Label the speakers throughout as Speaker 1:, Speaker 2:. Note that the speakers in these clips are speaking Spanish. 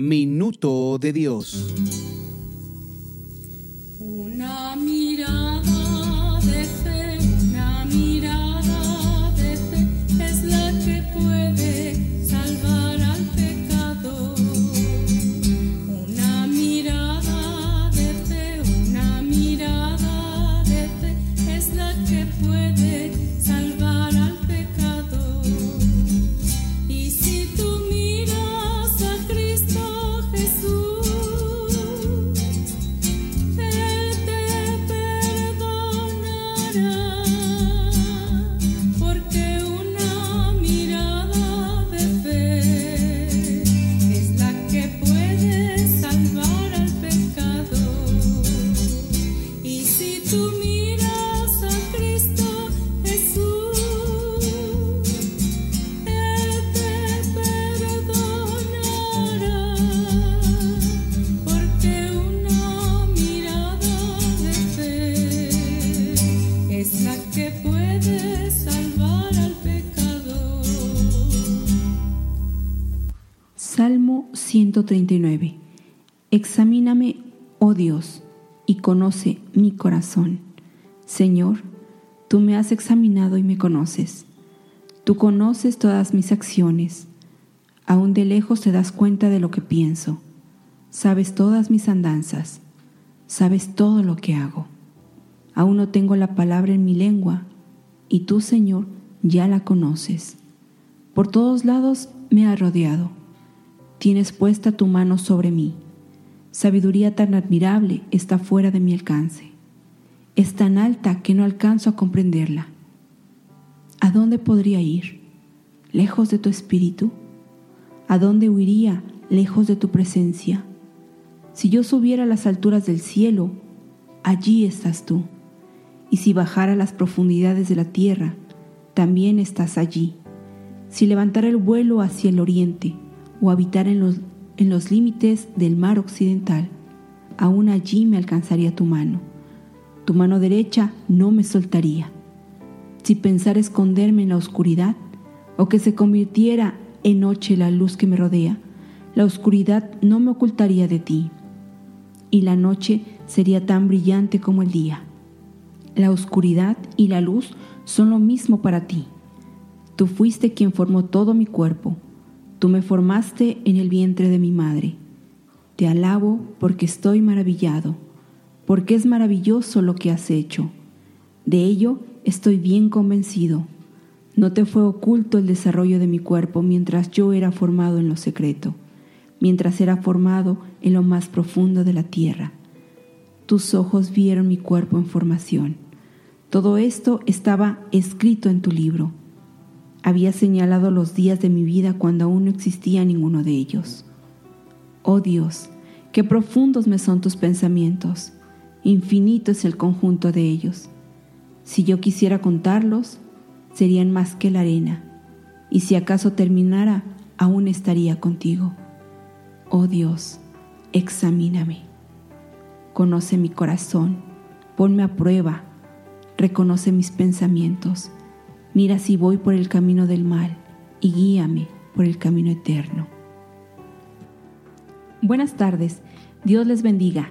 Speaker 1: Minuto de Dios.
Speaker 2: 139. Examíname, oh Dios, y conoce mi corazón. Señor, tú me has examinado y me conoces. Tú conoces todas mis acciones. Aún de lejos te das cuenta de lo que pienso. Sabes todas mis andanzas. Sabes todo lo que hago. Aún no tengo la palabra en mi lengua, y tú, Señor, ya la conoces. Por todos lados me has rodeado. Tienes puesta tu mano sobre mí. Sabiduría tan admirable está fuera de mi alcance. Es tan alta que no alcanzo a comprenderla. ¿A dónde podría ir? ¿Lejos de tu espíritu? ¿A dónde huiría lejos de tu presencia? Si yo subiera a las alturas del cielo, allí estás tú. Y si bajara a las profundidades de la tierra, también estás allí. Si levantara el vuelo hacia el oriente o habitar en los, en los límites del mar occidental, aún allí me alcanzaría tu mano. Tu mano derecha no me soltaría. Si pensara esconderme en la oscuridad o que se convirtiera en noche la luz que me rodea, la oscuridad no me ocultaría de ti y la noche sería tan brillante como el día. La oscuridad y la luz son lo mismo para ti. Tú fuiste quien formó todo mi cuerpo. Tú me formaste en el vientre de mi madre. Te alabo porque estoy maravillado, porque es maravilloso lo que has hecho. De ello estoy bien convencido. No te fue oculto el desarrollo de mi cuerpo mientras yo era formado en lo secreto, mientras era formado en lo más profundo de la tierra. Tus ojos vieron mi cuerpo en formación. Todo esto estaba escrito en tu libro. Había señalado los días de mi vida cuando aún no existía ninguno de ellos. Oh Dios, qué profundos me son tus pensamientos, infinito es el conjunto de ellos. Si yo quisiera contarlos, serían más que la arena, y si acaso terminara, aún estaría contigo. Oh Dios, examíname. Conoce mi corazón, ponme a prueba, reconoce mis pensamientos, mira si voy por el camino del mal y guíame por el camino eterno. Buenas tardes, Dios les bendiga.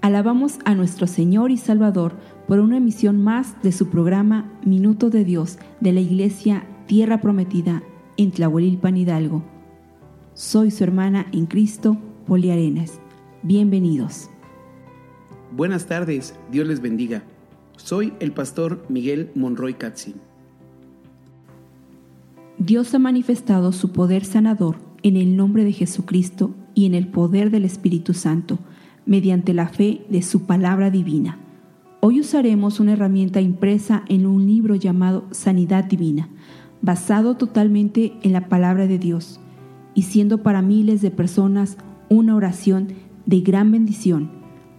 Speaker 2: Alabamos a nuestro Señor y Salvador por una emisión más de su programa Minuto de Dios de la Iglesia Tierra Prometida en Tlahuelilpan Hidalgo. Soy su hermana en Cristo, Poli Arenas. Bienvenidos.
Speaker 3: Buenas tardes, Dios les bendiga. Soy el pastor Miguel Monroy Katzin.
Speaker 2: Dios ha manifestado su poder sanador en el nombre de Jesucristo y en el poder del Espíritu Santo, mediante la fe de su palabra divina. Hoy usaremos una herramienta impresa en un libro llamado Sanidad Divina, basado totalmente en la palabra de Dios y siendo para miles de personas una oración de gran bendición,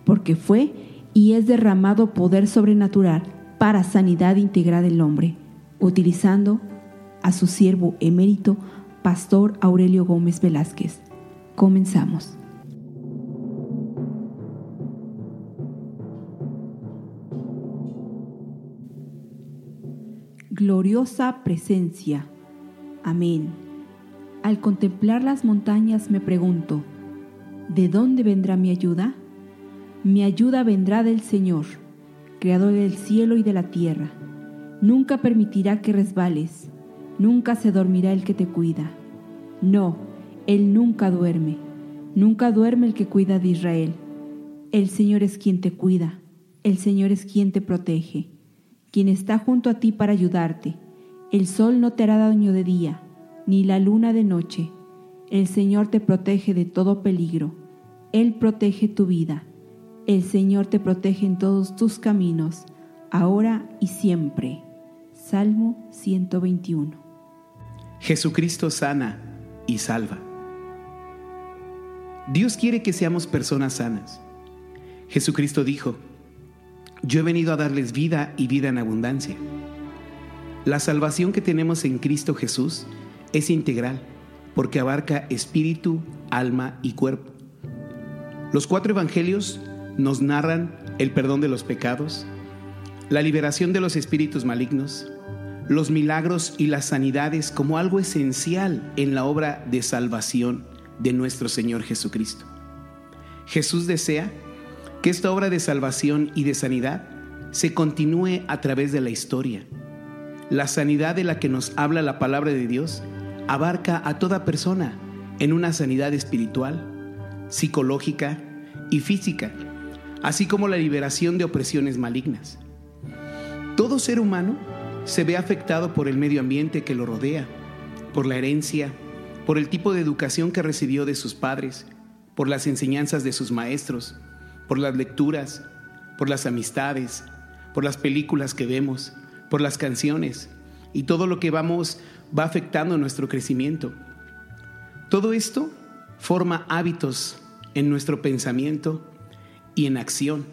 Speaker 2: porque fue y es derramado poder sobrenatural para sanidad integral del hombre, utilizando a su siervo emérito, Pastor Aurelio Gómez Velázquez. Comenzamos. Gloriosa presencia. Amén. Al contemplar las montañas me pregunto, ¿de dónde vendrá mi ayuda? Mi ayuda vendrá del Señor, Creador del cielo y de la tierra. Nunca permitirá que resbales, nunca se dormirá el que te cuida. No, Él nunca duerme, nunca duerme el que cuida de Israel. El Señor es quien te cuida, el Señor es quien te protege, quien está junto a ti para ayudarte. El sol no te hará daño de día, ni la luna de noche. El Señor te protege de todo peligro. Él protege tu vida. El Señor te protege en todos tus caminos, ahora y siempre. Salmo 121.
Speaker 3: Jesucristo sana y salva. Dios quiere que seamos personas sanas. Jesucristo dijo, yo he venido a darles vida y vida en abundancia. La salvación que tenemos en Cristo Jesús es integral porque abarca espíritu, alma y cuerpo. Los cuatro evangelios nos narran el perdón de los pecados, la liberación de los espíritus malignos, los milagros y las sanidades como algo esencial en la obra de salvación de nuestro Señor Jesucristo. Jesús desea que esta obra de salvación y de sanidad se continúe a través de la historia. La sanidad de la que nos habla la palabra de Dios abarca a toda persona en una sanidad espiritual, psicológica y física, así como la liberación de opresiones malignas. Todo ser humano se ve afectado por el medio ambiente que lo rodea, por la herencia, por el tipo de educación que recibió de sus padres, por las enseñanzas de sus maestros, por las lecturas, por las amistades, por las películas que vemos, por las canciones y todo lo que vamos va afectando nuestro crecimiento. Todo esto forma hábitos en nuestro pensamiento y en acción,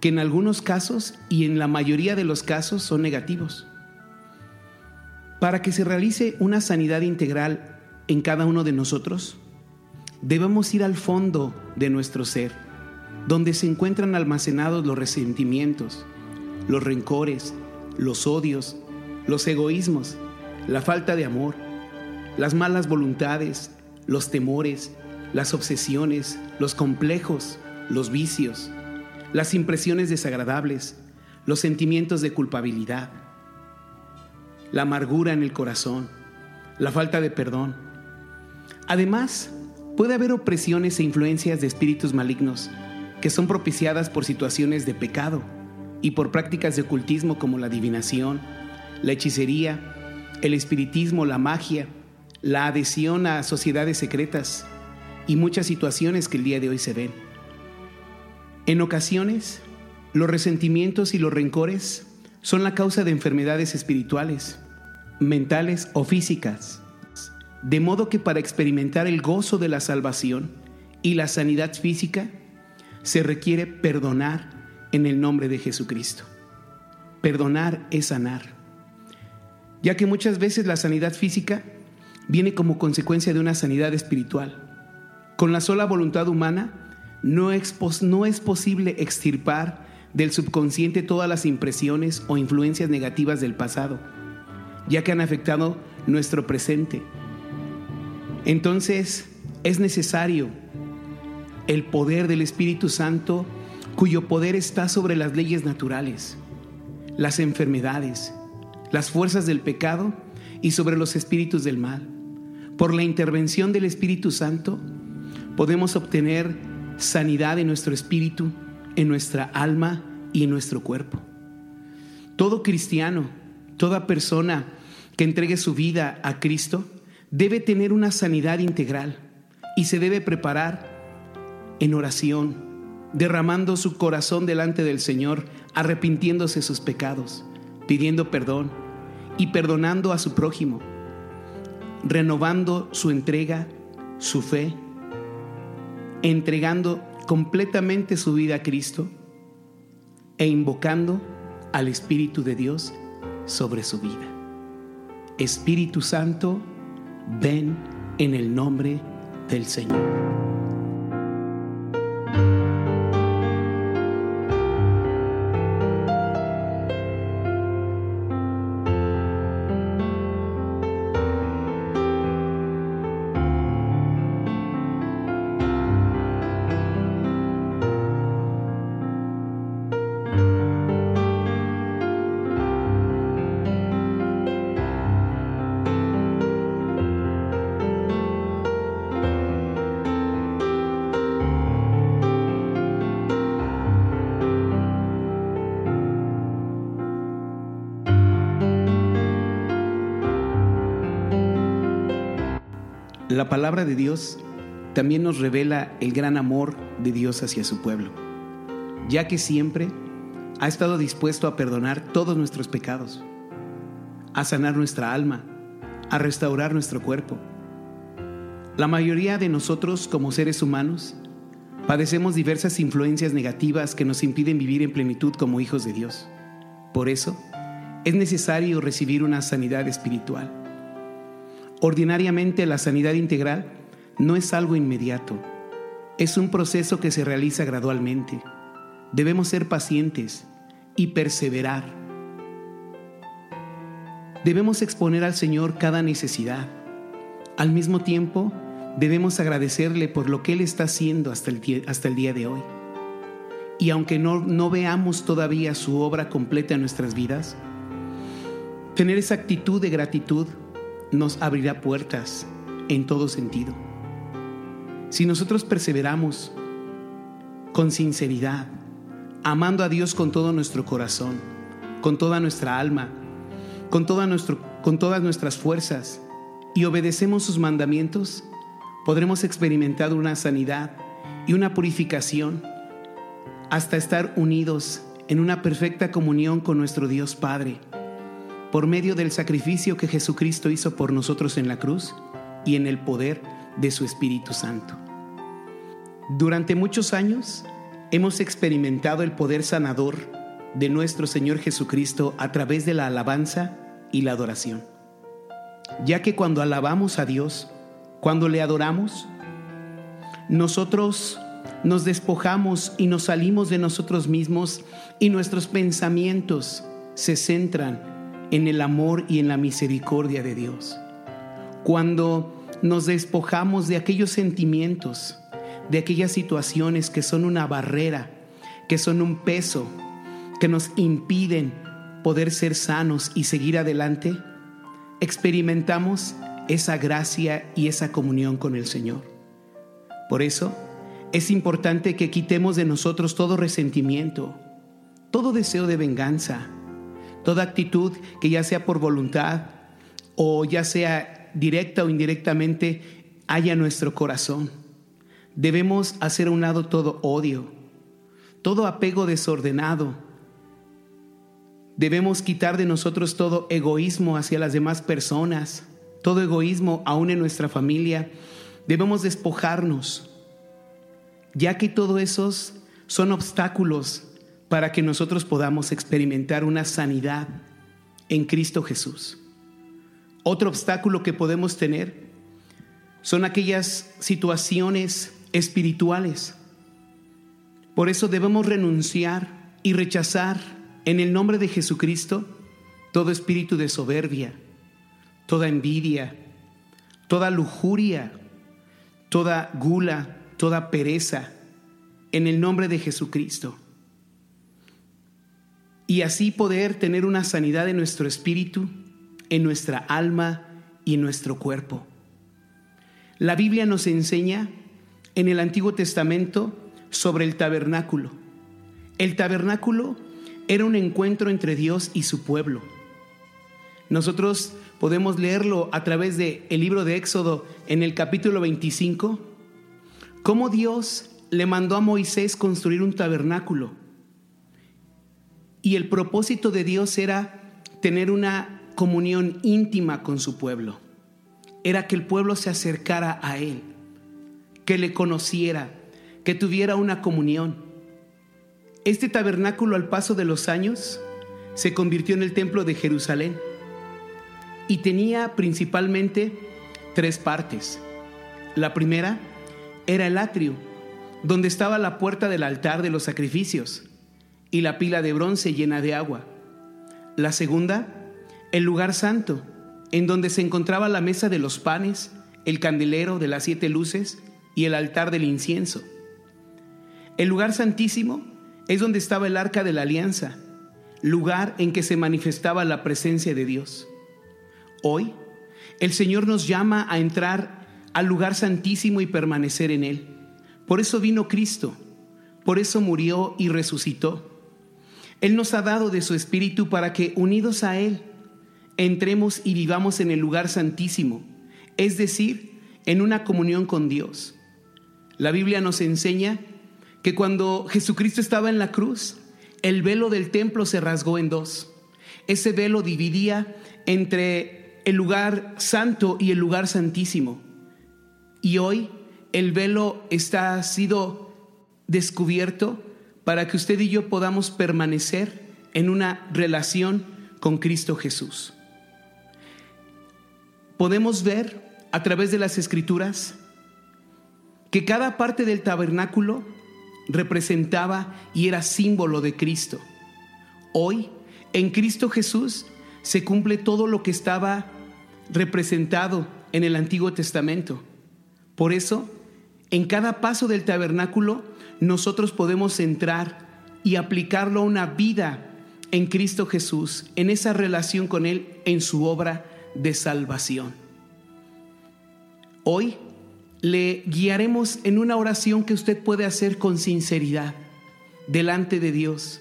Speaker 3: que en algunos casos y en la mayoría de los casos son negativos. Para que se realice una sanidad integral en cada uno de nosotros, debemos ir al fondo de nuestro ser, donde se encuentran almacenados los resentimientos, los rencores, los odios, los egoísmos, la falta de amor, las malas voluntades, los temores, las obsesiones, los complejos, los vicios, las impresiones desagradables, los sentimientos de culpabilidad, la amargura en el corazón, la falta de perdón. Además, puede haber opresiones e influencias de espíritus malignos que son propiciadas por situaciones de pecado y por prácticas de ocultismo como la adivinación, la hechicería, el espiritismo, la magia, la adhesión a sociedades secretas y muchas situaciones que el día de hoy se ven. En ocasiones, los resentimientos y los rencores son la causa de enfermedades espirituales, mentales o físicas, de modo que para experimentar el gozo de la salvación y la sanidad física, se requiere perdonar en el nombre de Jesucristo. Perdonar es sanar ya que muchas veces la sanidad física viene como consecuencia de una sanidad espiritual. Con la sola voluntad humana no es, posible extirpar del subconsciente todas las impresiones o influencias negativas del pasado, ya que han afectado nuestro presente. Entonces es necesario el poder del Espíritu Santo, cuyo poder está sobre las leyes naturales, las enfermedades, las fuerzas del pecado y sobre los espíritus del mal. Por la intervención del Espíritu Santo podemos obtener sanidad en nuestro espíritu, en nuestra alma y en nuestro cuerpo. Todo cristiano, toda persona que entregue su vida a Cristo debe tener una sanidad integral y se debe preparar en oración, derramando su corazón delante del Señor, arrepintiéndose sus pecados, pidiendo perdón y perdonando a su prójimo, renovando su entrega, su fe entregando completamente su vida a Cristo e invocando al Espíritu de Dios sobre su vida. Espíritu Santo, ven en el nombre del Señor. La palabra de Dios también nos revela el gran amor de Dios hacia su pueblo, ya que siempre ha estado dispuesto a perdonar todos nuestros pecados, a sanar nuestra alma, a restaurar nuestro cuerpo. La mayoría de nosotros como seres humanos padecemos diversas influencias negativas que nos impiden vivir en plenitud como hijos de Dios. Por eso, es necesario recibir una sanidad espiritual. Ordinariamente la sanidad integral no es algo inmediato, es un proceso que se realiza gradualmente. Debemos ser pacientes y perseverar. Debemos exponer al Señor cada necesidad. Al mismo tiempo, debemos agradecerle por lo que Él está haciendo hasta el, día, de hoy. Y aunque no, no veamos todavía su obra completa en nuestras vidas, tener esa actitud de gratitud nos abrirá puertas en todo sentido. Si nosotros perseveramos con sinceridad, amando a Dios con todo nuestro corazón, con toda nuestra alma, con, todas nuestras fuerzas, y obedecemos sus mandamientos, podremos experimentar una sanidad y una purificación hasta estar unidos en una perfecta comunión con nuestro Dios Padre por medio del sacrificio que Jesucristo hizo por nosotros en la cruz y en el poder de su Espíritu Santo. Durante muchos años hemos experimentado el poder sanador de nuestro Señor Jesucristo a través de la alabanza y la adoración. Ya que cuando alabamos a Dios, cuando le adoramos, nosotros nos despojamos y nos salimos de nosotros mismos y nuestros pensamientos se centran en el amor y en la misericordia de Dios. Cuando nos despojamos de aquellos sentimientos, de aquellas situaciones que son una barrera, que son un peso, que nos impiden poder ser sanos y seguir adelante, experimentamos esa gracia y esa comunión con el Señor. Por eso es importante que quitemos de nosotros todo resentimiento, todo deseo de venganza, Toda actitud que ya sea por voluntad o ya sea directa o indirectamente haya nuestro corazón. Debemos hacer a un lado todo odio, todo apego desordenado. Debemos quitar de nosotros todo egoísmo hacia las demás personas, todo egoísmo aún en nuestra familia. Debemos despojarnos, ya que todos esos son obstáculos para que nosotros podamos experimentar una sanidad en Cristo Jesús. Otro obstáculo que podemos tener son aquellas situaciones espirituales. Por eso debemos renunciar y rechazar en el nombre de Jesucristo todo espíritu de soberbia, toda envidia, toda lujuria, toda gula, toda pereza, en el nombre de Jesucristo y así poder tener una sanidad en nuestro espíritu, en nuestra alma y en nuestro cuerpo. La Biblia nos enseña en el Antiguo Testamento sobre el tabernáculo. El tabernáculo era un encuentro entre Dios y su pueblo. Nosotros podemos leerlo a través del el libro de Éxodo en el capítulo 25, cómo Dios le mandó a Moisés construir un tabernáculo y el propósito de Dios era tener una comunión íntima con su pueblo. Era que el pueblo se acercara a Él, que le conociera, que tuviera una comunión. Este tabernáculo al paso de los años se convirtió en el templo de Jerusalén y tenía principalmente tres partes. La primera era el atrio, donde estaba la puerta del altar de los sacrificios y la pila de bronce llena de agua. La segunda, el lugar santo, en donde se encontraba la mesa de los panes, el candelero de las siete luces y el altar del incienso. El lugar santísimo es donde estaba el arca de la alianza, lugar en que se manifestaba la presencia de Dios. Hoy, el Señor nos llama a entrar al lugar santísimo y permanecer en él. Por eso vino Cristo, por eso murió y resucitó. Él nos ha dado de su Espíritu para que, unidos a Él, entremos y vivamos en el lugar santísimo, es decir, en una comunión con Dios. La Biblia nos enseña que cuando Jesucristo estaba en la cruz, el velo del templo se rasgó en dos. Ese velo dividía entre el lugar santo y el lugar santísimo. Y hoy el velo está sido descubierto para que usted y yo podamos permanecer en una relación con Cristo Jesús. Podemos ver a través de las escrituras que cada parte del tabernáculo representaba y era símbolo de Cristo. Hoy, en Cristo Jesús, se cumple todo lo que estaba representado en el Antiguo Testamento. Por eso, en cada paso del tabernáculo, nosotros podemos entrar y aplicarlo a una vida en Cristo Jesús, en esa relación con Él, en su obra de salvación. Hoy le guiaremos en una oración que usted puede hacer con sinceridad delante de Dios,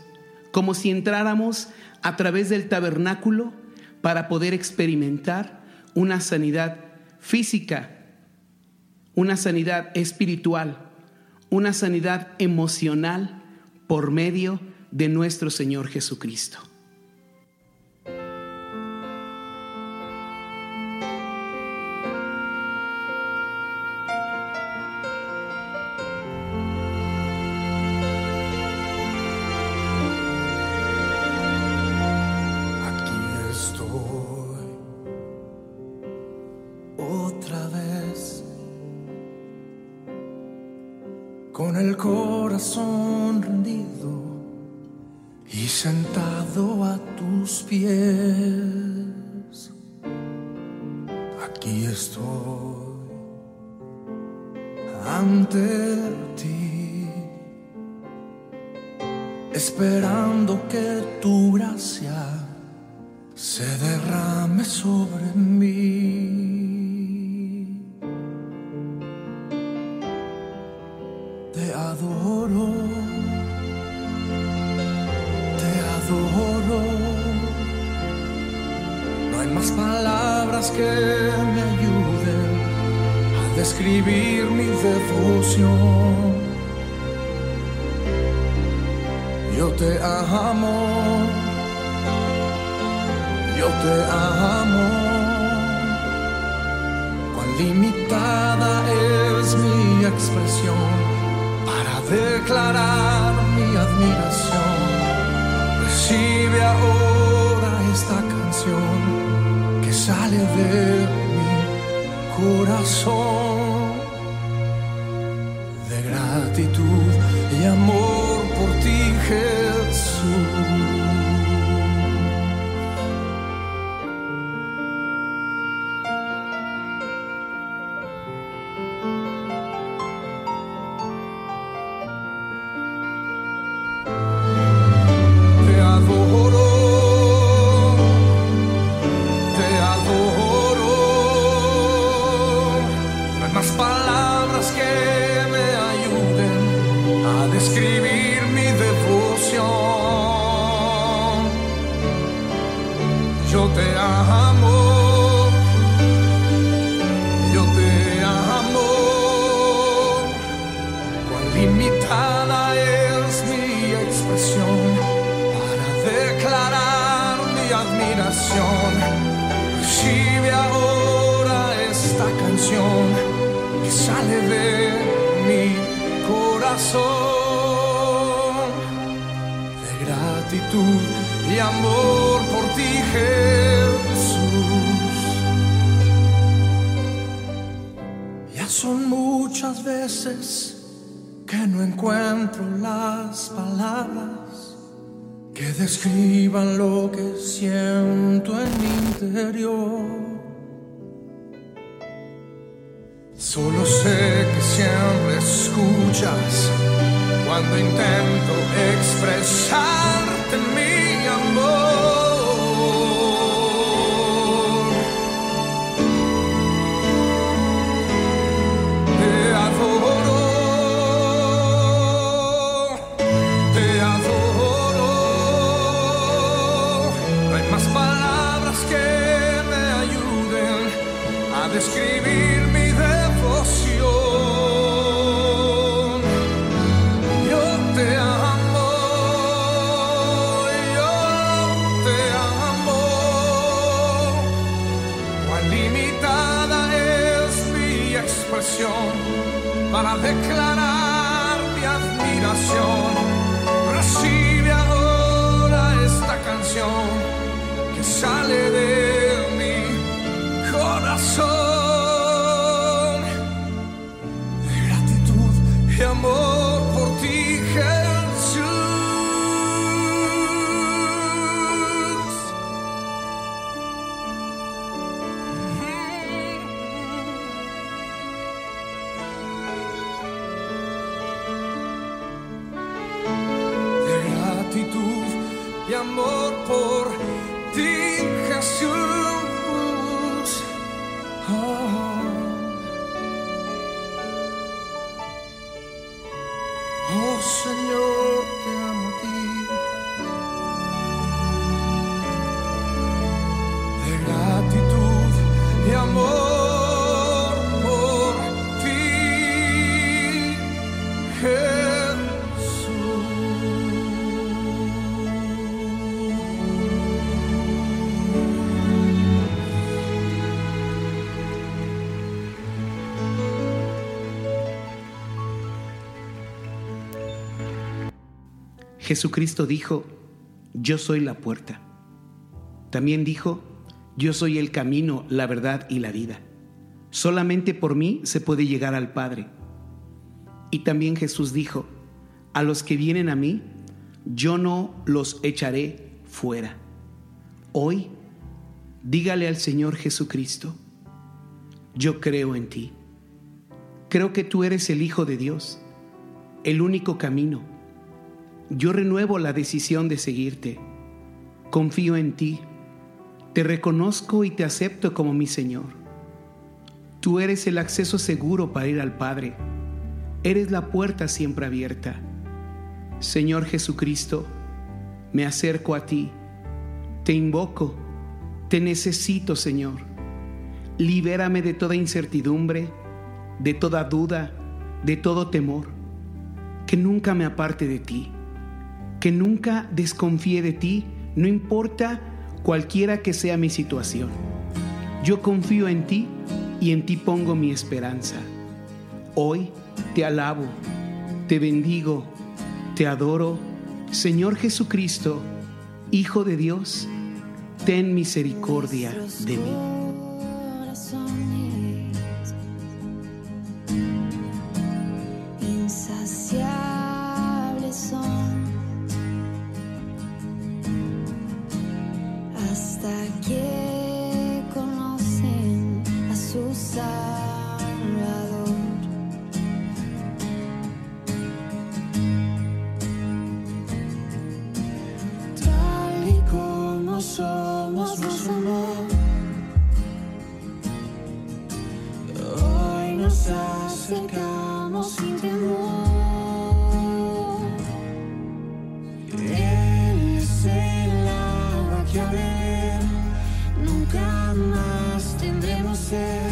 Speaker 3: como si entráramos a través del tabernáculo para poder experimentar una sanidad física, una sanidad espiritual, una sanidad emocional por medio de nuestro Señor Jesucristo.
Speaker 4: Pies. Aquí estoy ante ti esperando que tu gracia se derrame sobre mí. Te adoro, te adoro. Hay más palabras que me ayuden a describir mi devoción. Yo te amo, yo te amo. Cuán limitada es mi expresión para declarar mi admiración. Recibe ahora esta canción de mi corazón de gratitud y amor por ti, Jesús. Que describan lo que siento en mi interior. Solo sé que siempre escuchas cuando intento expresarte mi amor. Para declarar mi admiración.
Speaker 3: Jesucristo dijo, yo soy la puerta. También dijo, yo soy el camino, la verdad y la vida. Solamente por mí se puede llegar al Padre. Y también Jesús dijo, a los que vienen a mí, yo no los echaré fuera. Hoy, dígale al Señor Jesucristo, yo creo en ti. Creo que tú eres el Hijo de Dios, el único camino. Yo renuevo la decisión de seguirte. Confío en ti. Te reconozco y te acepto como mi Señor. Tú eres el acceso seguro para ir al Padre. Eres la puerta siempre abierta. Señor Jesucristo, me acerco a ti. Te invoco. Te necesito, Señor. Libérame de toda incertidumbre, de toda duda, de todo temor. Que nunca me aparte de ti. Que nunca desconfíe de ti, no importa cualquiera que sea mi situación. Yo confío en ti y en ti pongo mi esperanza. Hoy te alabo, te bendigo, te adoro. Señor Jesucristo, Hijo de Dios, ten misericordia de mí.
Speaker 5: Nos acercamos sin temor. Él es el agua que a beber nunca más tendremos sed.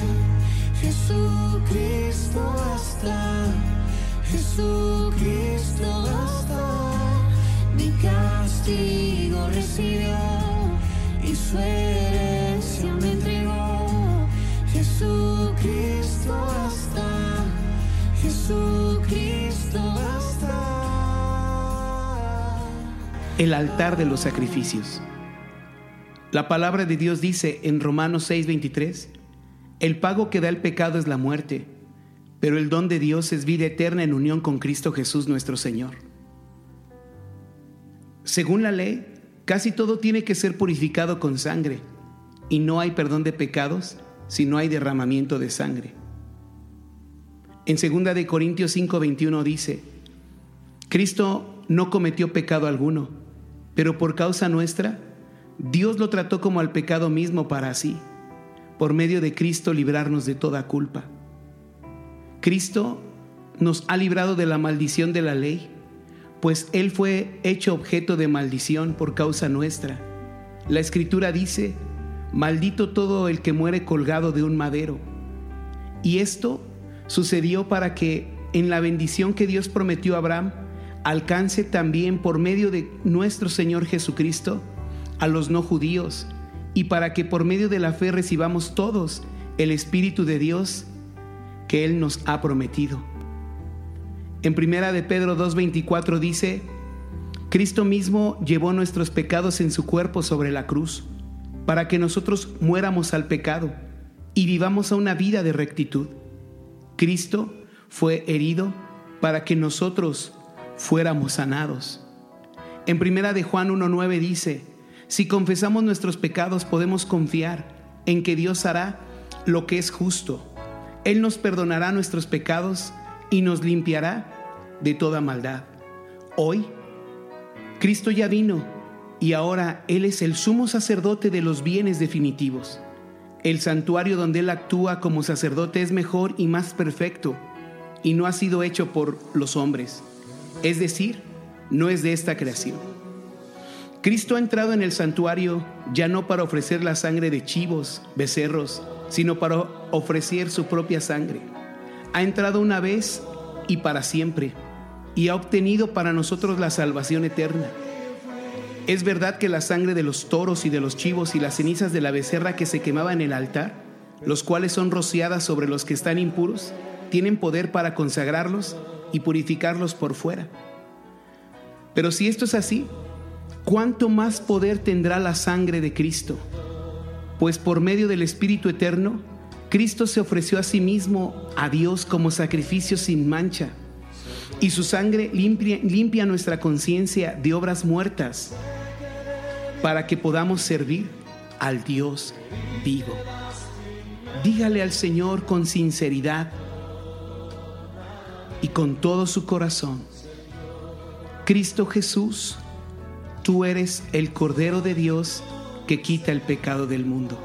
Speaker 5: Jesucristo basta, Jesucristo basta. Mi castigo recibió y su
Speaker 3: el altar de los sacrificios. La palabra de Dios dice en Romanos 6:23, el pago que da el pecado es la muerte, pero el don de Dios es vida eterna en unión con Cristo Jesús nuestro Señor. Según la ley, casi todo tiene que ser purificado con sangre, y no hay perdón de pecados si no hay derramamiento de sangre. En 2 de Corintios 5:21 dice, Cristo no cometió pecado alguno, pero por causa nuestra, Dios lo trató como al pecado mismo para así, por medio de Cristo librarnos de toda culpa. Cristo nos ha librado de la maldición de la ley, pues Él fue hecho objeto de maldición por causa nuestra. La Escritura dice, maldito todo el que muere colgado de un madero. Y esto sucedió para que en la bendición que Dios prometió a Abraham alcance también por medio de nuestro Señor Jesucristo a los no judíos y para que por medio de la fe recibamos todos el Espíritu de Dios que Él nos ha prometido. En primera de Pedro 2.24 dice, Cristo mismo llevó nuestros pecados en su cuerpo sobre la cruz, para que nosotros muéramos al pecado y vivamos a una vida de rectitud. Cristo fue herido para que nosotros fuéramos sanados. En primera de Juan 1.9 dice, si confesamos nuestros pecados podemos confiar en que Dios hará lo que es justo. Él nos perdonará nuestros pecados y nos limpiará de toda maldad. Hoy, Cristo ya vino y ahora Él es el sumo sacerdote de los bienes definitivos. El santuario donde Él actúa como sacerdote es mejor y más perfecto y no ha sido hecho por los hombres. Es decir, no es de esta creación. Cristo ha entrado en el santuario ya no para ofrecer la sangre de chivos, becerros, sino para ofrecer su propia sangre. Ha entrado una vez y para siempre y ha obtenido para nosotros la salvación eterna. Es verdad que la sangre de los toros y de los chivos y las cenizas de la becerra que se quemaba en el altar, los cuales son rociadas sobre los que están impuros, tienen poder para consagrarlos y purificarlos por fuera. Pero si esto es así, ¿cuánto más poder tendrá la sangre de Cristo? Pues por medio del Espíritu Eterno, Cristo se ofreció a sí mismo a Dios como sacrificio sin mancha, y su sangre limpia, limpia nuestra conciencia de obras muertas para que podamos servir al Dios vivo. Dígale al Señor con sinceridad y con todo su corazón, Cristo Jesús, tú eres el Cordero de Dios que quita el pecado del mundo.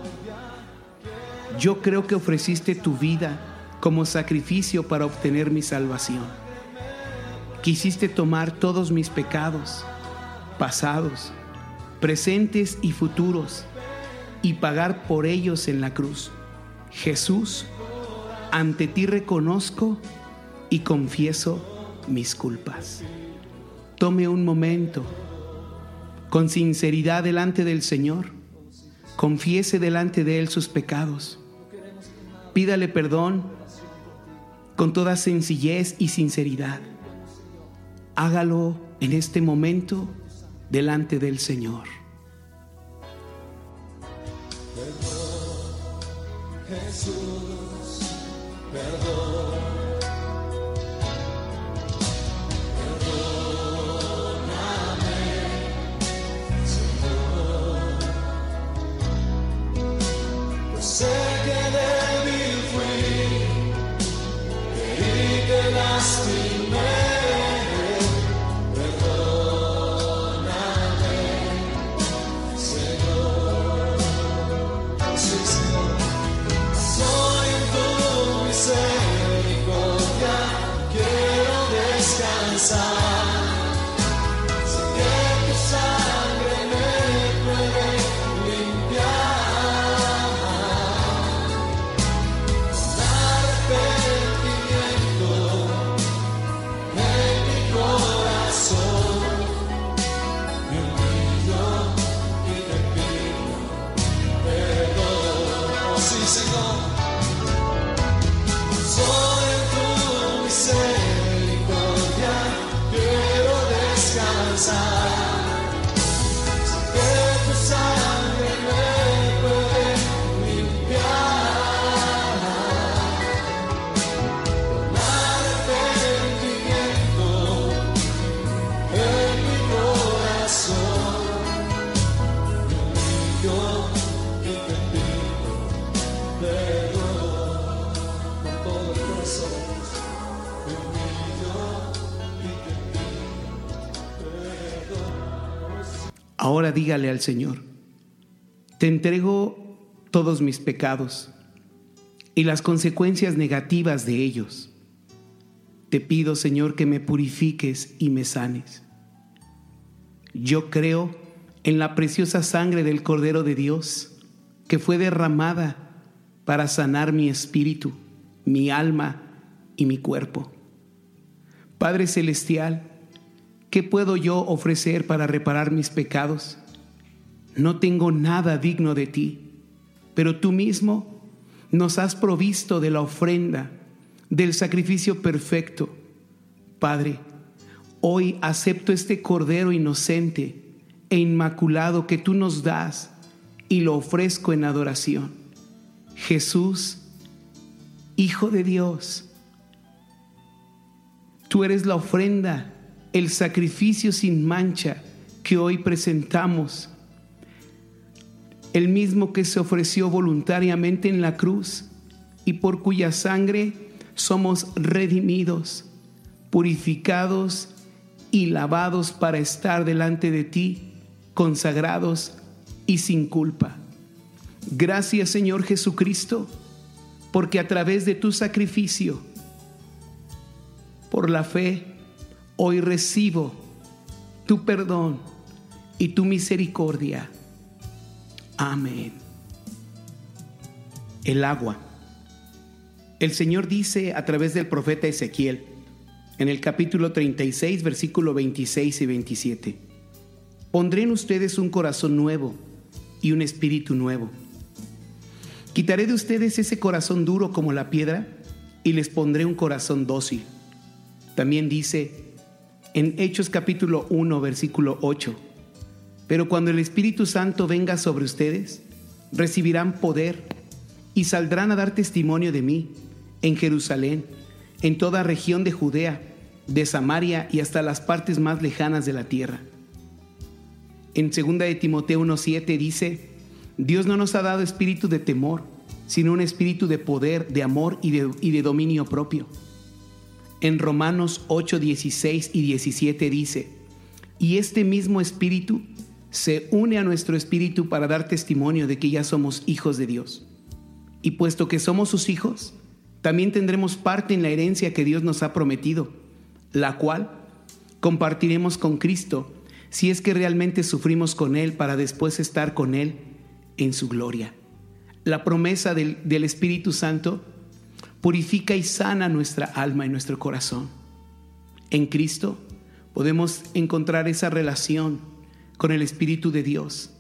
Speaker 3: Yo creo que ofreciste tu vida como sacrificio para obtener mi salvación. Quisiste tomar todos mis pecados, pasados, presentes y futuros, y pagar por ellos en la cruz. Jesús, ante ti reconozco y confieso mis culpas. Tome un momento, con sinceridad delante del Señor, confiese delante de Él sus pecados, pídale perdón con toda sencillez y sinceridad. Hágalo en este momento delante del Señor.
Speaker 4: Sé que
Speaker 3: say dígale al Señor, te entrego todos mis pecados y las consecuencias negativas de ellos. Te pido, Señor, que me purifiques y me sanes. Yo creo en la preciosa sangre del Cordero de Dios que fue derramada para sanar mi espíritu, mi alma y mi cuerpo. Padre Celestial, ¿qué puedo yo ofrecer para reparar mis pecados? No tengo nada digno de ti, pero tú mismo nos has provisto de la ofrenda, del sacrificio perfecto. Padre, hoy acepto este Cordero inocente e inmaculado que tú nos das y lo ofrezco en adoración. Jesús, Hijo de Dios, tú eres la ofrenda, el sacrificio sin mancha que hoy presentamos, el mismo que se ofreció voluntariamente en la cruz y por cuya sangre somos redimidos, purificados y lavados para estar delante de ti, consagrados y sin culpa. Gracias Señor Jesucristo, porque a través de tu sacrificio, por la fe, hoy recibo tu perdón y tu misericordia. Amén. El agua. El Señor dice a través del profeta Ezequiel, en el capítulo 36, versículo 26 y 27, Pondré en ustedes un corazón nuevo y un espíritu nuevo. Quitaré de ustedes ese corazón duro como la piedra y les pondré un corazón dócil. También dice en Hechos capítulo 1, versículo 8, Pero cuando el Espíritu Santo venga sobre ustedes, recibirán poder y saldrán a dar testimonio de mí en Jerusalén, en toda región de Judea, de Samaria y hasta las partes más lejanas de la tierra. En 2 de Timoteo 1:7 dice, Dios no nos ha dado espíritu de temor, sino un espíritu de poder, de amor y de, y de dominio propio. En Romanos 8, 16 y 17 dice, y este mismo espíritu se une a nuestro espíritu para dar testimonio de que ya somos hijos de Dios. Y puesto que somos sus hijos, también tendremos parte en la herencia que Dios nos ha prometido, la cual compartiremos con Cristo si es que realmente sufrimos con Él para después estar con Él en su gloria. La promesa del, del Espíritu Santo purifica y sana nuestra alma y nuestro corazón. En Cristo podemos encontrar esa relación con el Espíritu de Dios.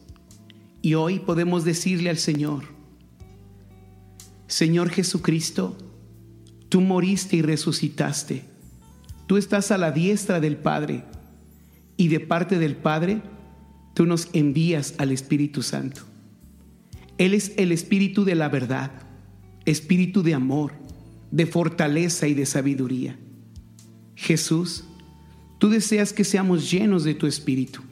Speaker 3: Y hoy podemos decirle al Señor, Señor Jesucristo, tú moriste y resucitaste. Tú estás a la diestra del Padre y de parte del Padre tú nos envías al Espíritu Santo. Él es el Espíritu de la verdad, Espíritu de amor, de fortaleza y de sabiduría. Jesús, tú deseas que seamos llenos de tu Espíritu.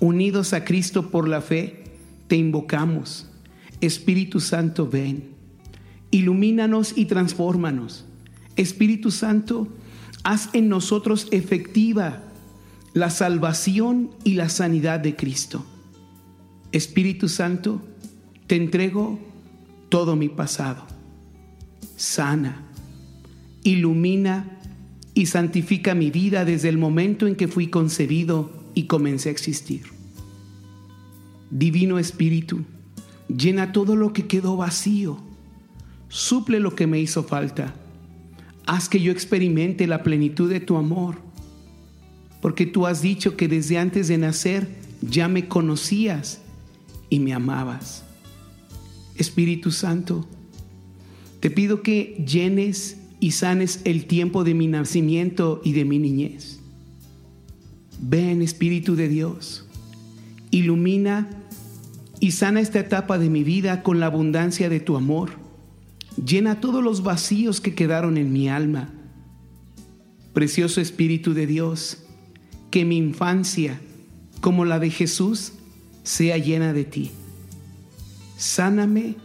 Speaker 3: Unidos a Cristo por la fe, te invocamos. Espíritu Santo, ven. Ilumínanos y transfórmanos. Espíritu Santo, haz en nosotros efectiva la salvación y la sanidad de Cristo. Espíritu Santo, te entrego todo mi pasado. Sana, ilumina y santifica mi vida desde el momento en que fui concebido y comencé a existir. Divino Espíritu, llena todo lo que quedó vacío, suple lo que me hizo falta, haz que yo experimente la plenitud de tu amor, porque tú has dicho que desde antes de nacer ya me conocías y me amabas. Espíritu Santo, te pido que llenes y sanes el tiempo de mi nacimiento y de mi niñez. Ven, Espíritu de Dios, ilumina y sana esta etapa de mi vida con la abundancia de tu amor. Llena todos los vacíos que quedaron en mi alma. Precioso Espíritu de Dios, que mi infancia, como la de Jesús, sea llena de ti. Sáname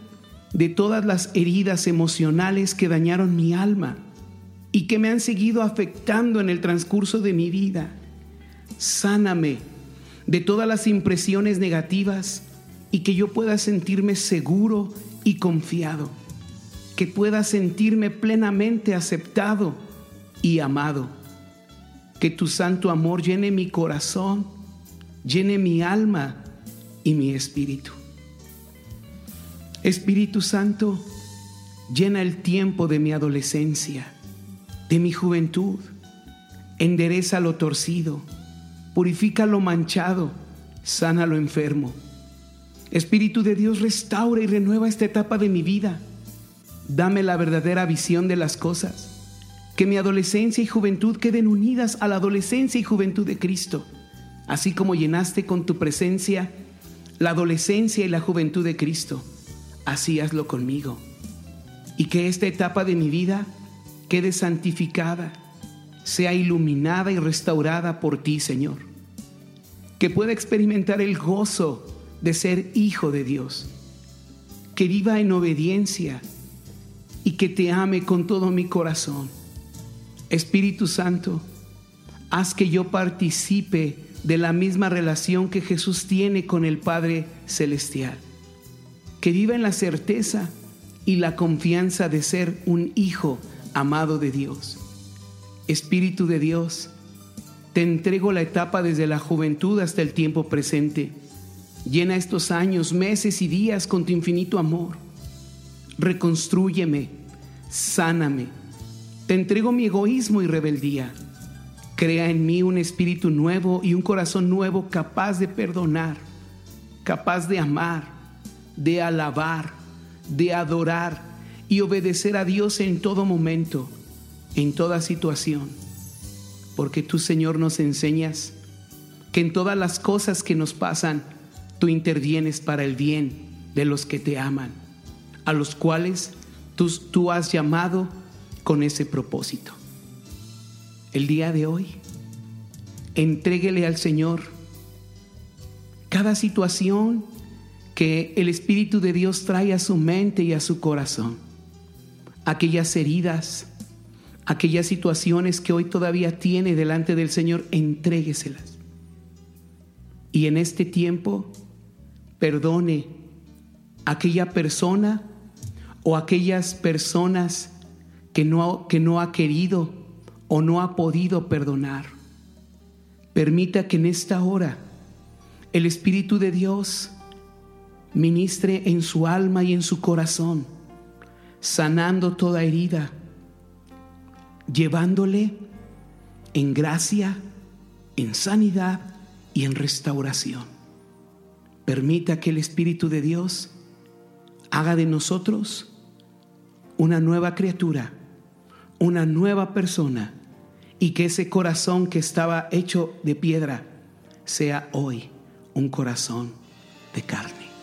Speaker 3: de todas las heridas emocionales que dañaron mi alma y que me han seguido afectando en el transcurso de mi vida. Sáname de todas las impresiones negativas y que yo pueda sentirme seguro y confiado, que pueda sentirme plenamente aceptado y amado. Que tu santo amor llene mi corazón, llene mi alma y mi espíritu. Espíritu Santo, llena el tiempo de mi adolescencia, de mi juventud, endereza lo torcido, purifica lo manchado, sana lo enfermo. Espíritu de Dios, restaura y renueva esta etapa de mi vida. Dame la verdadera visión de las cosas. Que mi adolescencia y juventud queden unidas a la adolescencia y juventud de Cristo. Así como llenaste con tu presencia la adolescencia y la juventud de Cristo, así hazlo conmigo. Y que esta etapa de mi vida quede santificada, sea iluminada y restaurada por ti, Señor. Que pueda experimentar el gozo de ser hijo de Dios. Que viva en obediencia y que te ame con todo mi corazón. Espíritu Santo, haz que yo participe de la misma relación que Jesús tiene con el Padre Celestial. Que viva en la certeza y la confianza de ser un hijo amado de Dios. Espíritu de Dios, te entrego la etapa desde la juventud hasta el tiempo presente. Llena estos años, meses y días con tu infinito amor. Reconstrúyeme, sáname. Te entrego mi egoísmo y rebeldía. Crea en mí un espíritu nuevo y un corazón nuevo capaz de perdonar, capaz de amar, de alabar, de adorar y obedecer a Dios en todo momento, en toda situación. Porque tú, Señor, nos enseñas que en todas las cosas que nos pasan, tú intervienes para el bien de los que te aman, a los cuales tú, tú has llamado con ese propósito. El día de hoy, entréguele al Señor cada situación que el Espíritu de Dios trae a su mente y a su corazón. Aquellas heridas, aquellas situaciones que hoy todavía tiene delante del Señor, entrégueselas. Y en este tiempo, perdone a aquella persona o aquellas personas que no, que no ha querido o no ha podido perdonar. Permita que en esta hora el Espíritu de Dios ministre en su alma y en su corazón, sanando toda herida, llevándole en gracia, en sanidad y en restauración. Permita que el Espíritu de Dios haga de nosotros una nueva criatura, una nueva persona, y que ese corazón que estaba hecho de piedra sea hoy un corazón de carne.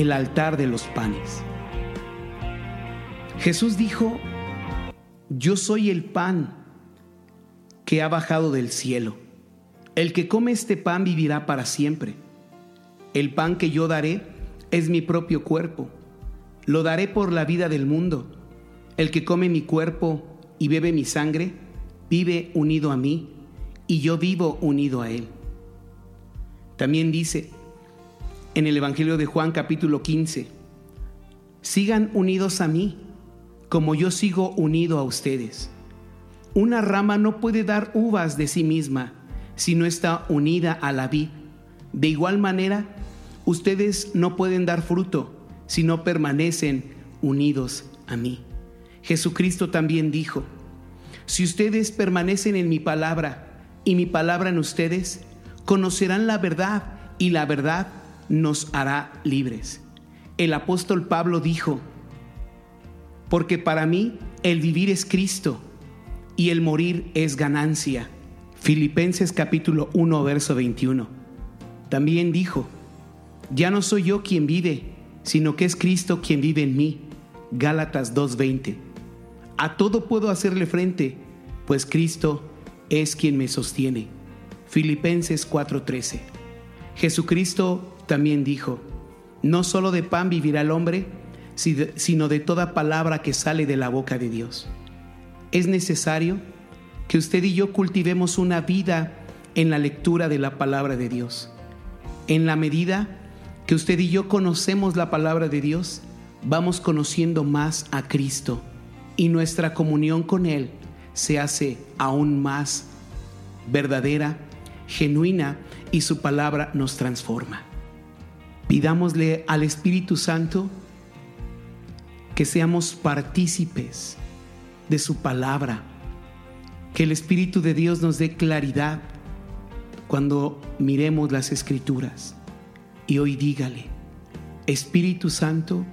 Speaker 3: El altar de los panes. Jesús dijo, yo soy el pan que ha bajado del cielo. El que come este pan vivirá para siempre. El pan que yo daré es mi propio cuerpo. Lo daré por la vida del mundo. El que come mi cuerpo y bebe mi sangre, vive unido a mí y yo vivo unido a él. También dice en el Evangelio de Juan capítulo 15, sigan unidos a mí como yo sigo unido a ustedes. Una rama no puede dar uvas de sí misma si no está unida a la vid. De igual manera, ustedes no pueden dar fruto si no permanecen unidos a mí. Jesucristo también dijo, si ustedes permanecen en mi palabra y mi palabra en ustedes, conocerán la verdad y la verdad nos hará libres. El apóstol Pablo dijo, porque para mí el vivir es Cristo y el morir es ganancia. Filipenses capítulo 1, verso 21. También dijo, ya no soy yo quien vive, sino que es Cristo quien vive en mí. Gálatas 2:20. A todo puedo hacerle frente, pues Cristo es quien me sostiene. Filipenses 4:13. Jesucristo también dijo, no solo de pan vivirá el hombre, sino de toda palabra que sale de la boca de Dios. Es necesario que usted y yo cultivemos una vida en la lectura de la palabra de Dios. En la medida que usted y yo conocemos la palabra de Dios, vamos conociendo más a Cristo y nuestra comunión con Él se hace aún más verdadera, genuina y su palabra nos transforma. Pidámosle al Espíritu Santo que seamos partícipes de su palabra, que el Espíritu de Dios nos dé claridad cuando miremos las escrituras. Y hoy dígale, Espíritu Santo,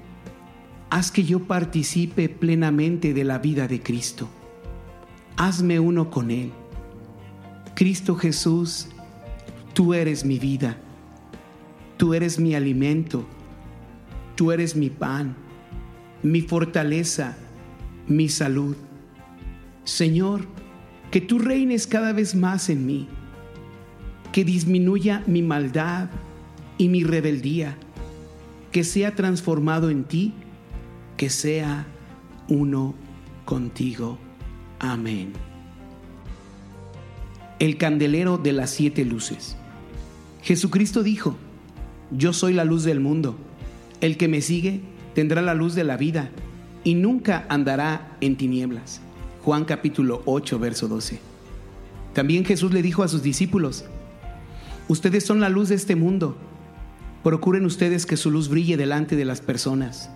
Speaker 3: haz que yo participe plenamente de la vida de Cristo. Hazme uno con Él. Cristo Jesús, tú eres mi vida, tú eres mi alimento, tú eres mi pan, mi fortaleza, mi salud. Señor, que tú reines cada vez más en mí, que disminuya mi maldad y mi rebeldía, que sea transformado en ti, que sea uno contigo. Amén. El candelero de las siete luces. Jesucristo dijo, yo soy la luz del mundo. El que me sigue tendrá la luz de la vida y nunca andará en tinieblas. Juan capítulo 8, verso 12. También Jesús le dijo a sus discípulos, ustedes son la luz de este mundo. Procuren ustedes que su luz brille delante de las personas,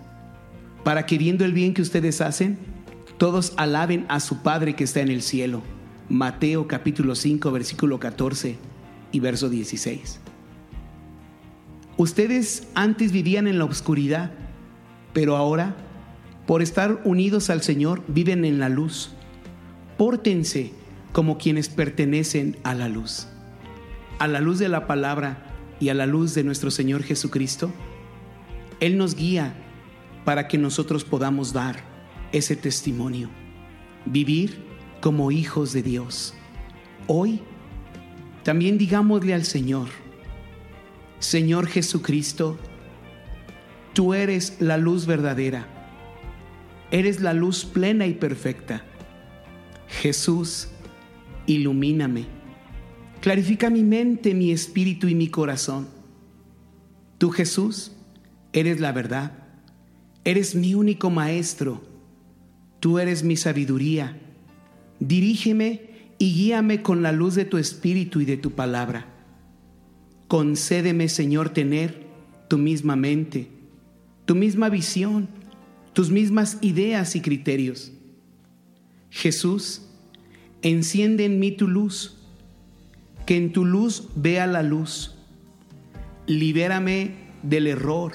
Speaker 3: para que viendo el bien que ustedes hacen, todos alaben a su Padre que está en el cielo. Mateo capítulo 5, versículo 14 y verso 16. Ustedes antes vivían en la oscuridad, pero ahora, por estar unidos al Señor, viven en la luz. Pórtense como quienes pertenecen a la luz. A la luz de la palabra y a la luz de nuestro Señor Jesucristo, Él nos guía para que nosotros podamos dar ese testimonio, vivir como hijos de Dios. Hoy, también digámosle al Señor, Señor Jesucristo, tú eres la luz verdadera, eres la luz plena y perfecta. Jesús, ilumíname, clarifica mi mente, mi espíritu y mi corazón. Tú Jesús, eres la verdad, eres mi único maestro, tú eres mi sabiduría. Dirígeme y guíame con la luz de tu espíritu y de tu palabra. Concédeme, Señor, tener tu misma mente, tu misma visión, tus mismas ideas y criterios. Jesús, enciende en mí tu luz, que en tu luz vea la luz. Libérame del error,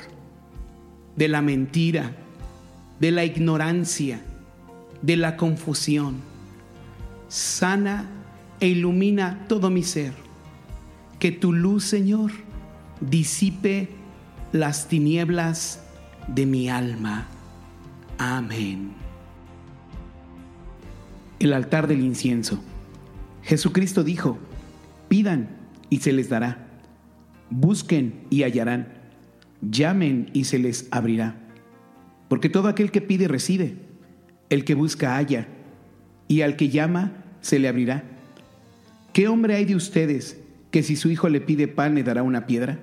Speaker 3: de la mentira, de la ignorancia, de la confusión. Sana e ilumina todo mi ser. Que tu luz, Señor, disipe las tinieblas de mi alma. Amén. El altar del incienso. Jesucristo dijo, pidan y se les dará, busquen y hallarán, llamen y se les abrirá. Porque todo aquel que pide recibe, el que busca halla, y al que llama se le abrirá. ¿Qué hombre hay de ustedes que si su hijo le pide pan le dará una piedra?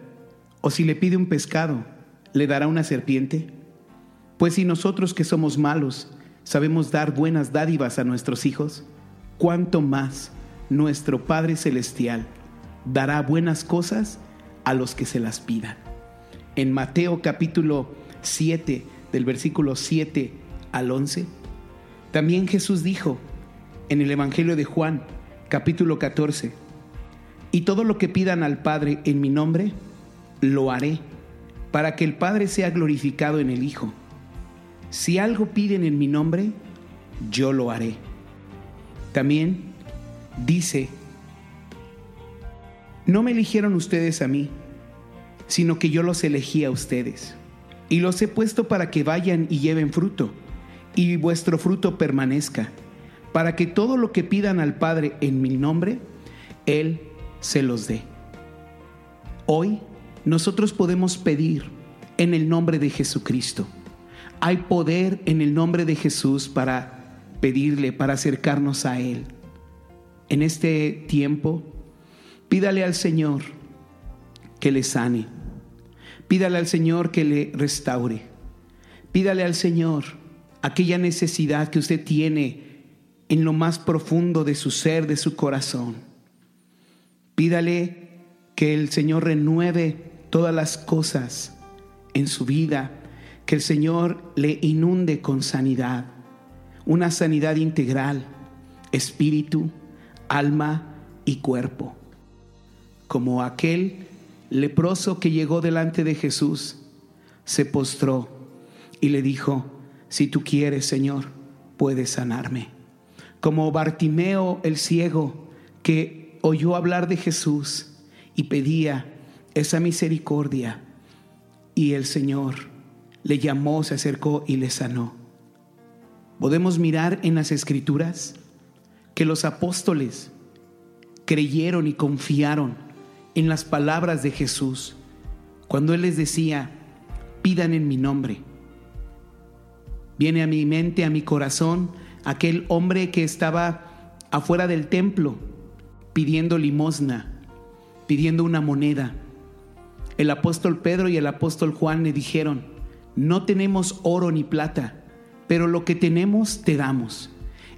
Speaker 3: ¿O si le pide un pescado le dará una serpiente? Pues si nosotros que somos malos sabemos dar buenas dádivas a nuestros hijos, ¿cuánto más nuestro Padre Celestial dará buenas cosas a los que se las pidan? En Mateo capítulo 7, del versículo 7 al 11, también Jesús dijo en el Evangelio de Juan, capítulo 14, y todo lo que pidan al Padre en mi nombre, lo haré, para que el Padre sea glorificado en el Hijo. Si algo piden en mi nombre, yo lo haré. También dice, no me eligieron ustedes a mí, sino que yo los elegí a ustedes. Y los he puesto para que vayan y lleven fruto, y vuestro fruto permanezca, para que todo lo que pidan al Padre en mi nombre, Él se los dé. Hoy nosotros podemos pedir en el nombre de Jesucristo. Hay poder en el nombre de Jesús para pedirle, para acercarnos a Él. En este tiempo, pídale al Señor que le sane. Pídale al Señor que le restaure. Pídale al Señor aquella necesidad que usted tiene en lo más profundo de su ser, de su corazón. Pídale que el Señor renueve todas las cosas en su vida, que el Señor le inunde con sanidad, una sanidad integral, espíritu, alma y cuerpo, como aquel leproso que llegó delante de Jesús, se postró y le dijo, si tú quieres, Señor, puedes sanarme. Como Bartimeo el ciego, que oyó hablar de Jesús y pedía esa misericordia, y el Señor le llamó, se acercó y le sanó. Podemos mirar en las escrituras que los apóstoles creyeron y confiaron en las palabras de Jesús cuando Él les decía, pidan en mi nombre. Viene a mi mente, a mi corazón, aquel hombre que estaba afuera del templo pidiendo limosna, pidiendo una moneda. El apóstol Pedro y el apóstol Juan le dijeron, no tenemos oro ni plata, pero lo que tenemos te damos.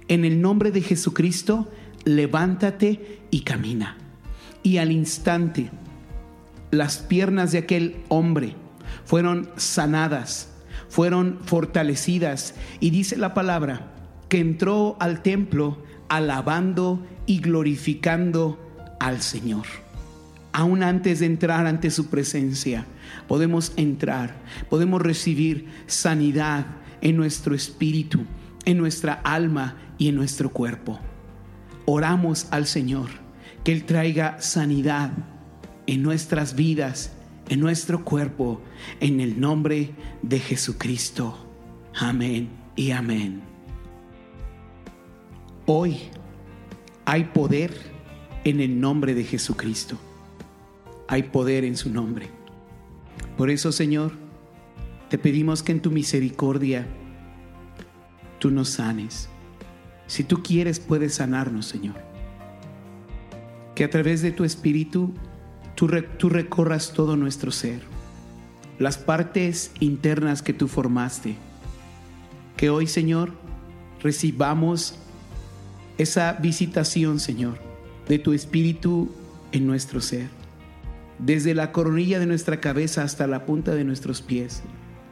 Speaker 3: En el nombre de Jesucristo, levántate y camina. Y al instante, las piernas de aquel hombre fueron sanadas, fueron fortalecidas. Y dice la palabra que entró al templo alabando y glorificando al Señor. Aún antes de entrar ante su presencia, podemos entrar, podemos recibir sanidad en nuestro espíritu, en nuestra alma y en nuestro cuerpo. Oramos al Señor que Él traiga sanidad en nuestras vidas, en nuestro cuerpo, en el nombre de Jesucristo. Amén y amén. Hoy hay poder en el nombre de Jesucristo. Hay poder en su nombre. Por eso, Señor, te pedimos que en tu misericordia tú nos sanes. Si tú quieres, puedes sanarnos, Señor. Que a través de tu Espíritu tú, re- tú recorras todo nuestro ser, las partes internas que tú formaste. Que hoy, Señor, recibamos esa visitación, Señor, de tu Espíritu en nuestro ser. Desde la coronilla de nuestra cabeza hasta la punta de nuestros pies,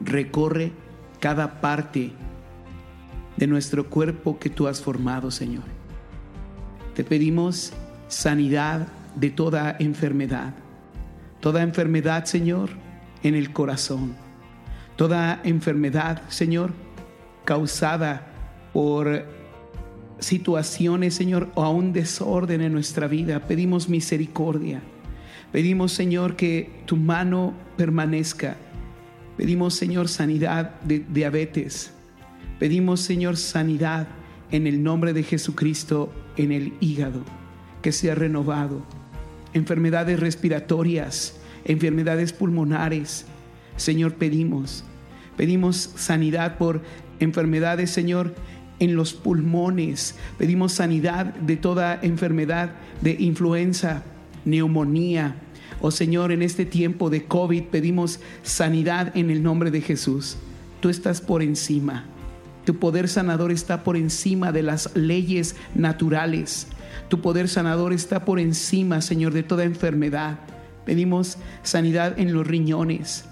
Speaker 3: recorre cada parte de nuestro cuerpo que tú has formado, Señor. Te pedimos sanidad de toda enfermedad. Toda enfermedad, Señor, en el corazón. Toda enfermedad, Señor, causada por situaciones, Señor, o a un desorden en nuestra vida. Pedimos misericordia. Pedimos, Señor, que tu mano permanezca. Pedimos, Señor, sanidad de diabetes. Pedimos, Señor, sanidad en el nombre de Jesucristo en el hígado, que sea renovado. Enfermedades respiratorias, enfermedades pulmonares. Señor, pedimos. Pedimos sanidad por enfermedades, Señor, en los pulmones. Pedimos sanidad de toda enfermedad de influenza, neumonía. Oh Señor, en este tiempo de COVID pedimos sanidad en el nombre de Jesús. Tú estás por encima. Tu poder sanador está por encima de las leyes naturales. Tu poder sanador está por encima, Señor, de toda enfermedad. Pedimos sanidad en los riñones.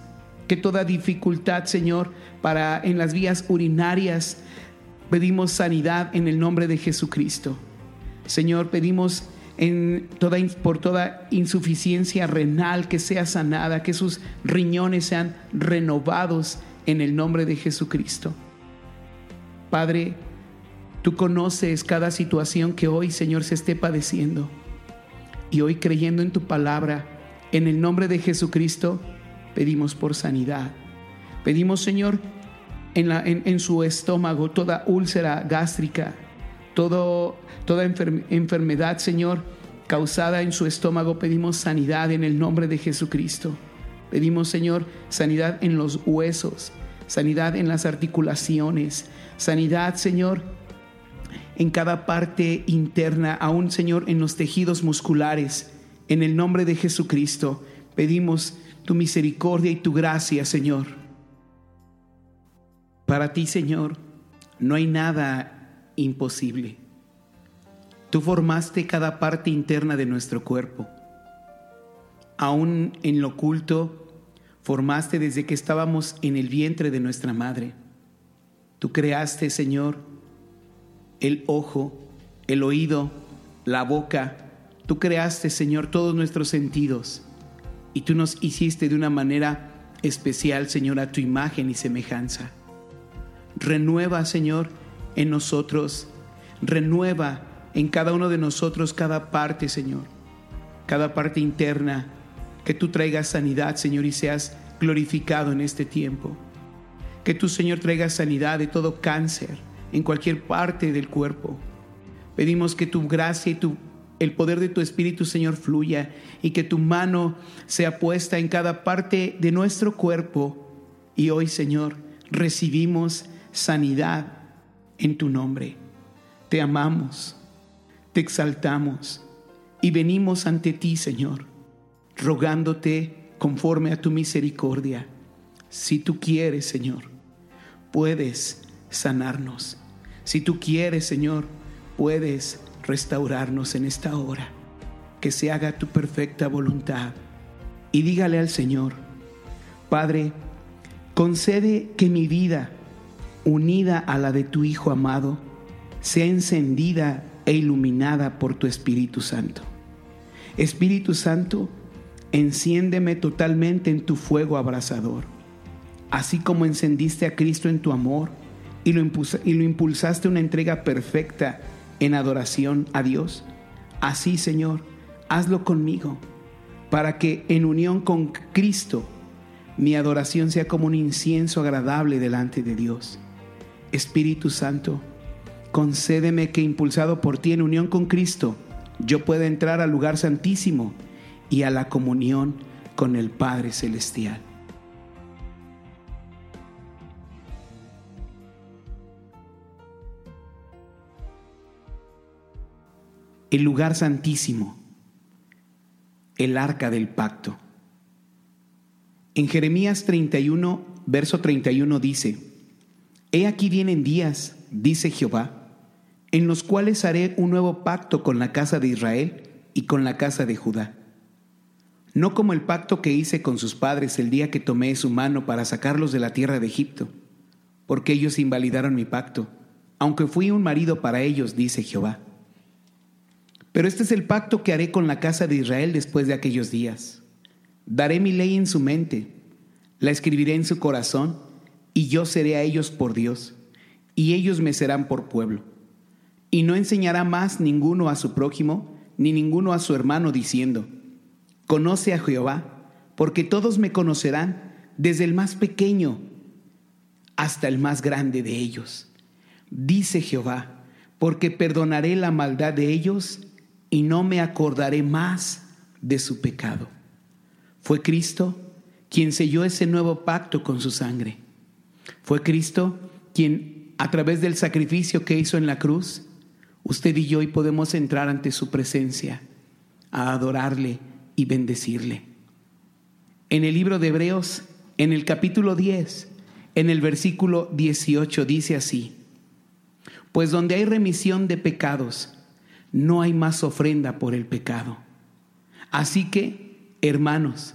Speaker 3: Que toda dificultad, Señor, para en las vías urinarias, pedimos sanidad en el nombre de Jesucristo. Señor, pedimos por toda insuficiencia renal que sea sanada, que sus riñones sean renovados en el nombre de Jesucristo. Padre, tú conoces cada situación que hoy, Señor, se esté padeciendo. Y hoy creyendo en tu palabra, en el nombre de Jesucristo, pedimos por sanidad. Pedimos, Señor, en, su estómago toda úlcera gástrica, todo, toda enfer- enfermedad, Señor, causada en su estómago, pedimos sanidad en el nombre de Jesucristo. Pedimos, Señor, sanidad en los huesos, sanidad en las articulaciones, sanidad, Señor, en cada parte interna, aún, Señor, en los tejidos musculares. En el nombre de Jesucristo, pedimos tu misericordia y tu gracia, Señor. Para ti, Señor, no hay nada imposible. Tú formaste cada parte interna de nuestro cuerpo. Aún en lo oculto, formaste desde que estábamos en el vientre de nuestra madre. Tú creaste, Señor, el ojo, el oído, la boca. Tú creaste, Señor, todos nuestros sentidos. Y tú nos hiciste de una manera especial, Señor, a tu imagen y semejanza. Renueva, Señor, en nosotros. Renueva en cada uno de nosotros cada parte, Señor. Cada parte interna. Que tú traigas sanidad, Señor, y seas glorificado en este tiempo. Que tú, Señor, traigas sanidad de todo cáncer en cualquier parte del cuerpo. Pedimos que tu gracia y tu, el poder de tu Espíritu, Señor, fluya y que tu mano sea puesta en cada parte de nuestro cuerpo. Y hoy, Señor, recibimos sanidad en tu nombre. Te amamos, te exaltamos y venimos ante ti, Señor, rogándote conforme a tu misericordia. Si tú quieres, Señor, puedes sanarnos. Si tú quieres, Señor, puedes restaurarnos en esta hora. Que se haga tu perfecta voluntad. Y dígale al Señor, Padre, concede que mi vida, unida a la de tu Hijo amado, sea encendida e iluminada por tu Espíritu Santo. Espíritu Santo, enciéndeme totalmente en tu fuego abrasador, así como encendiste a Cristo en tu amor y lo, y lo impulsaste a una entrega perfecta en adoración a Dios. Así, Señor, hazlo conmigo, para que en unión con Cristo mi adoración sea como un incienso agradable delante de Dios. Espíritu Santo, concédeme que impulsado por ti en unión con Cristo, yo pueda entrar al lugar santísimo y a la comunión con el Padre Celestial. El lugar santísimo, el arca del pacto. En Jeremías 31, verso 31 dice, He aquí vienen días, dice Jehová, en los cuales haré un nuevo pacto con la casa de Israel y con la casa de Judá. No como el pacto que hice con sus padres el día que tomé su mano para sacarlos de la tierra de Egipto, porque ellos invalidaron mi pacto, aunque fui un marido para ellos, dice Jehová. Pero este es el pacto que haré con la casa de Israel después de aquellos días. Daré mi ley en su mente, la escribiré en su corazón, y yo seré a ellos por Dios, y ellos me serán por pueblo. Y no enseñará más ninguno a su prójimo, ni ninguno a su hermano, diciendo, Conoce a Jehová, porque todos me conocerán, desde el más pequeño hasta el más grande de ellos. Dice Jehová, porque perdonaré la maldad de ellos y no me acordaré más de su pecado. Fue Cristo quien selló ese nuevo pacto con su sangre. Fue Cristo quien, a través del sacrificio que hizo en la cruz, usted y yo hoy podemos entrar ante su presencia a adorarle y bendecirle. En el libro de Hebreos, en el capítulo 10, en el versículo 18, dice así, pues donde hay remisión de pecados, no hay más ofrenda por el pecado. Así que, hermanos,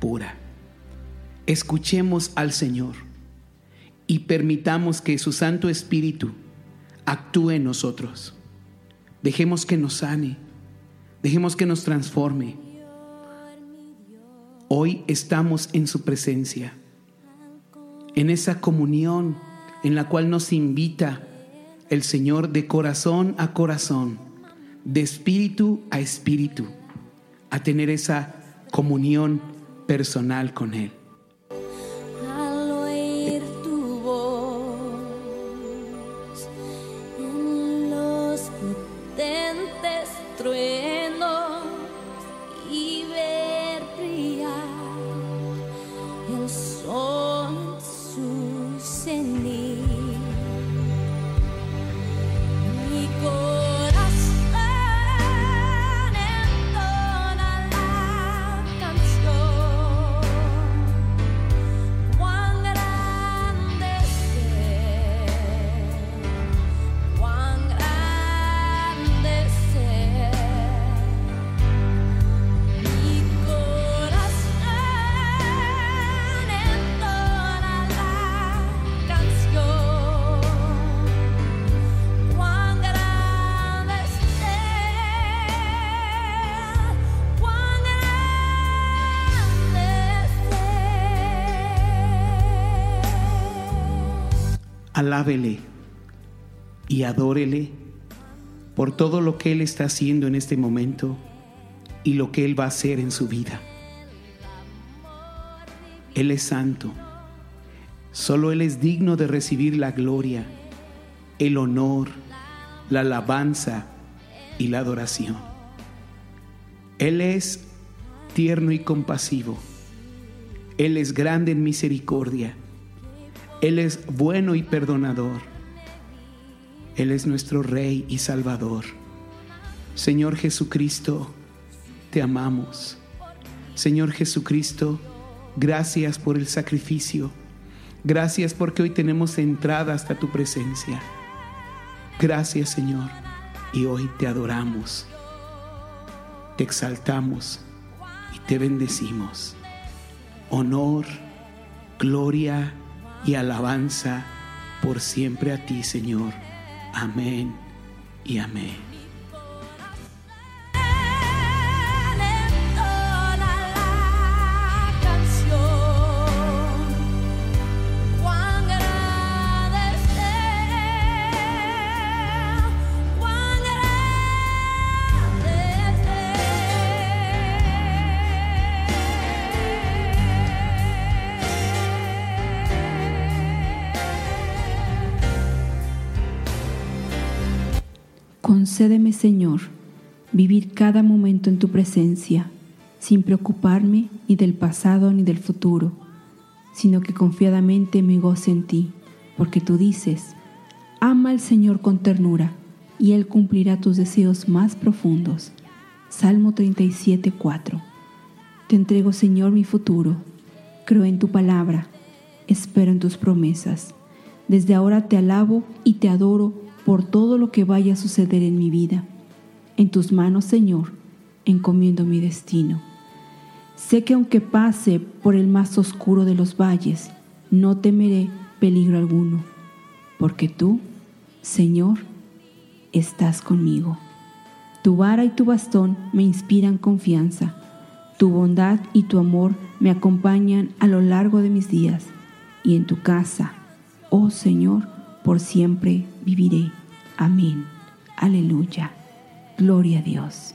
Speaker 3: pura. Escuchemos al Señor y permitamos que su Santo Espíritu actúe en nosotros. Dejemos que nos sane, dejemos que nos transforme. Hoy estamos en su presencia, en esa comunión en la cual nos invita el Señor de corazón a corazón, de espíritu a espíritu, a tener esa comunión personal con Él. Alábele y adórele por todo lo que Él está haciendo en este momento y lo que Él va a hacer en su vida. Él es santo. Solo Él es digno de recibir la gloria, el honor, la alabanza y la adoración. Él es tierno y compasivo. Él es grande en misericordia. Él es bueno y perdonador. Él es nuestro Rey y Salvador. Señor Jesucristo, te amamos. Señor Jesucristo, gracias por el sacrificio. Gracias porque hoy tenemos entrada hasta tu presencia. Gracias Señor. Y hoy te adoramos, te exaltamos y te bendecimos. Honor, gloria y alabanza por siempre a ti, Señor. Amén y amén.
Speaker 2: Señor, vivir cada momento en tu presencia, sin preocuparme ni del pasado ni del futuro, sino que confiadamente me goce en ti, porque tú dices, ama al Señor con ternura, y Él cumplirá tus deseos más profundos. Salmo 37, 4. Te entrego, Señor, mi futuro. Creo en tu palabra. Espero en tus promesas. Desde ahora te alabo y te adoro por todo lo que vaya a suceder en mi vida. En tus manos, Señor, encomiendo mi destino.
Speaker 1: Sé que aunque pase por el más oscuro de los valles, no temeré peligro alguno, porque tú, Señor, estás conmigo. Tu vara y tu bastón me inspiran confianza. Tu bondad y tu amor me acompañan a lo largo de mis días, y en tu casa, oh Señor, por siempre viviré. Amén. Aleluya. Gloria a Dios.